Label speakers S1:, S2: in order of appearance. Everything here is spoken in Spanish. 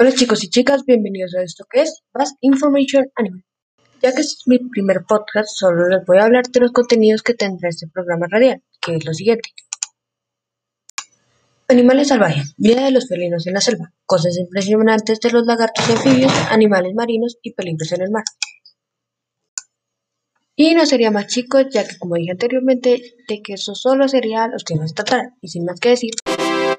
S1: Hola chicos y chicas, bienvenidos a esto que es Bass Information Anime. Ya que este es mi primer podcast, solo les voy a hablar de los contenidos que tendrá este programa radial, que es lo siguiente. Animales salvajes, vida de los felinos en la selva, cosas impresionantes de los lagartos y anfibios, animales marinos y peligros en el mar. Y no sería más chicos, ya que como dije anteriormente, de que eso solo sería los temas de tratar, y sin más que decir...